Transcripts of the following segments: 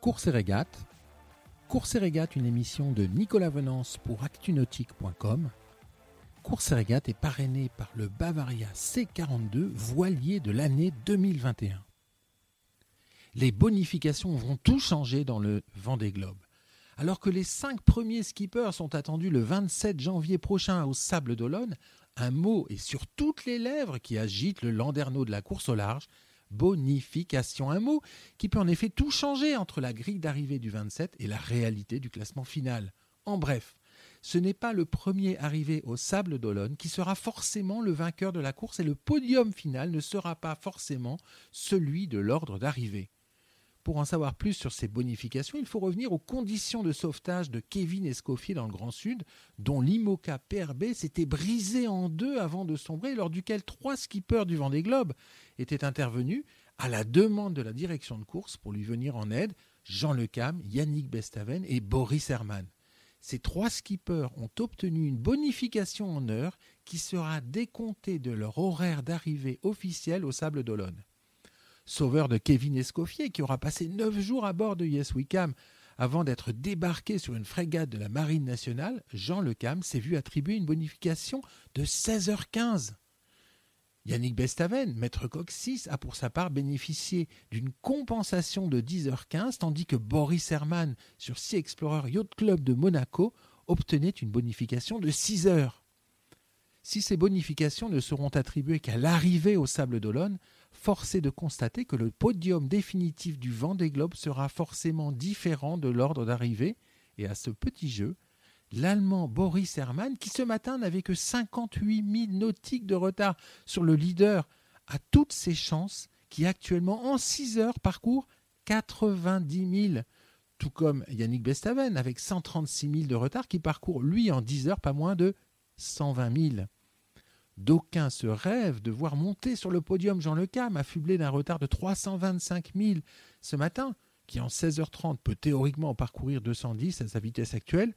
Course et régate. Course et régate, une émission de Nicolas Venance pour actunautique.com. Course et régate est parrainée par le Bavaria C42 voilier de l'année 2021. Les bonifications vont tout changer dans le Vendée Globe. Alors que les cinq premiers skippers sont attendus le 27 janvier prochain au Sable d'Olonne, un mot est sur toutes les lèvres qui agite le landerneau de la course au large, bonification. Un mot qui peut en effet tout changer entre la grille d'arrivée du 27 et la réalité du classement final. En bref, ce n'est pas le premier arrivé au Sable d'Olonne qui sera forcément le vainqueur de la course et le podium final ne sera pas forcément celui de l'ordre d'arrivée. Pour en savoir plus sur ces bonifications, il faut revenir aux conditions de sauvetage de Kevin Escoffier dans le Grand Sud, dont l'IMOCA PRB s'était brisé en deux avant de sombrer, lors duquel trois skippers du Vendée Globe étaient intervenus à la demande de la direction de course pour lui venir en aide, Jean Lecam, Yannick Bestaven et Boris Herman. Ces trois skippers ont obtenu une bonification en heure qui sera décomptée de leur horaire d'arrivée officiel au Sable d'Olonne sauveur de Kevin Escoffier, qui aura passé neuf jours à bord de Yes Wickham avant d'être débarqué sur une frégate de la Marine nationale, Jean Lecam s'est vu attribuer une bonification de 16h15. Yannick Bestaven, maître coq 6, a pour sa part bénéficié d'une compensation de 10h15, tandis que Boris Herman, sur Sea Explorer Yacht Club de Monaco, obtenait une bonification de 6 heures. Si ces bonifications ne seront attribuées qu'à l'arrivée au Sable d'Olonne, force est de constater que le podium définitif du Vendée Globe sera forcément différent de l'ordre d'arrivée, et à ce petit jeu, l'Allemand Boris Herrmann, qui ce matin n'avait que 58 000 nautiques de retard sur le leader, a toutes ses chances, qui actuellement en 6 heures parcourt 90 000, tout comme Yannick Bestaven avec 136 000 de retard, qui parcourt lui en 10 heures pas moins de 120 000. D'aucuns se rêvent de voir monter sur le podium Jean Lecam, affublé d'un retard de 325 000 ce matin, qui en 16h30 peut théoriquement parcourir 210 à sa vitesse actuelle.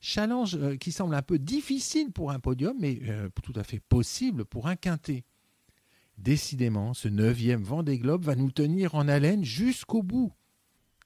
Challenge euh, qui semble un peu difficile pour un podium, mais euh, tout à fait possible pour un quintet. Décidément, ce neuvième Vendée Globe va nous tenir en haleine jusqu'au bout.